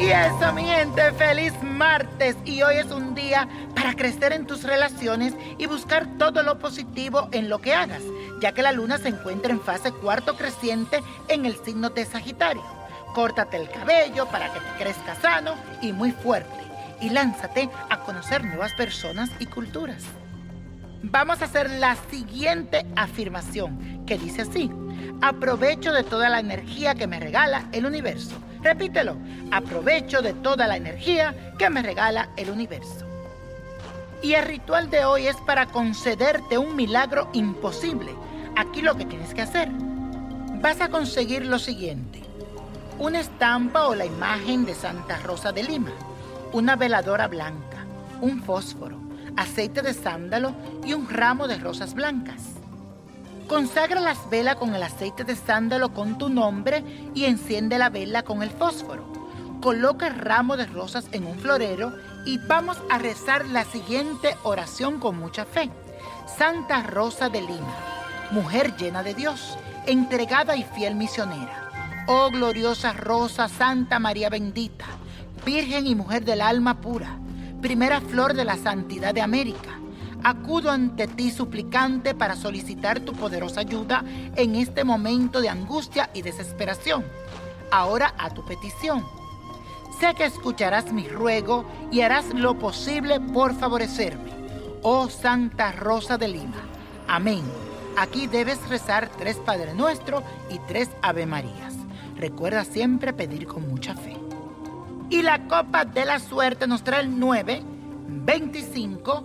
Y eso, mi gente, feliz martes. Y hoy es un día para crecer en tus relaciones y buscar todo lo positivo en lo que hagas, ya que la luna se encuentra en fase cuarto creciente en el signo de Sagitario. Córtate el cabello para que te crezca sano y muy fuerte. Y lánzate a conocer nuevas personas y culturas. Vamos a hacer la siguiente afirmación, que dice así. Aprovecho de toda la energía que me regala el universo. Repítelo. Aprovecho de toda la energía que me regala el universo. Y el ritual de hoy es para concederte un milagro imposible. Aquí lo que tienes que hacer. Vas a conseguir lo siguiente. Una estampa o la imagen de Santa Rosa de Lima. Una veladora blanca. Un fósforo. Aceite de sándalo y un ramo de rosas blancas. Consagra las velas con el aceite de sándalo con tu nombre y enciende la vela con el fósforo. Coloca el ramo de rosas en un florero y vamos a rezar la siguiente oración con mucha fe. Santa Rosa de Lima, mujer llena de Dios, entregada y fiel misionera. Oh gloriosa Rosa, Santa María bendita, Virgen y mujer del alma pura, primera flor de la santidad de América acudo ante ti suplicante para solicitar tu poderosa ayuda en este momento de angustia y desesperación. Ahora a tu petición. Sé que escucharás mi ruego y harás lo posible por favorecerme. Oh Santa Rosa de Lima. Amén. Aquí debes rezar tres Padre Nuestro y tres Ave Marías. Recuerda siempre pedir con mucha fe. Y la copa de la suerte nos trae el 9, 25,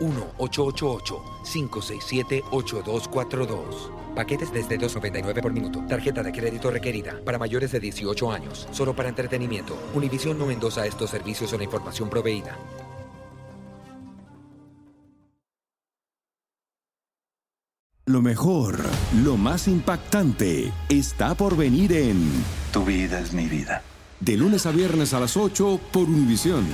1-888-567-8242. Paquetes desde 2.99 por minuto. Tarjeta de crédito requerida para mayores de 18 años. Solo para entretenimiento. Univision no endosa estos servicios o la información proveída. Lo mejor, lo más impactante, está por venir en Tu vida es mi vida. De lunes a viernes a las 8 por Univisión.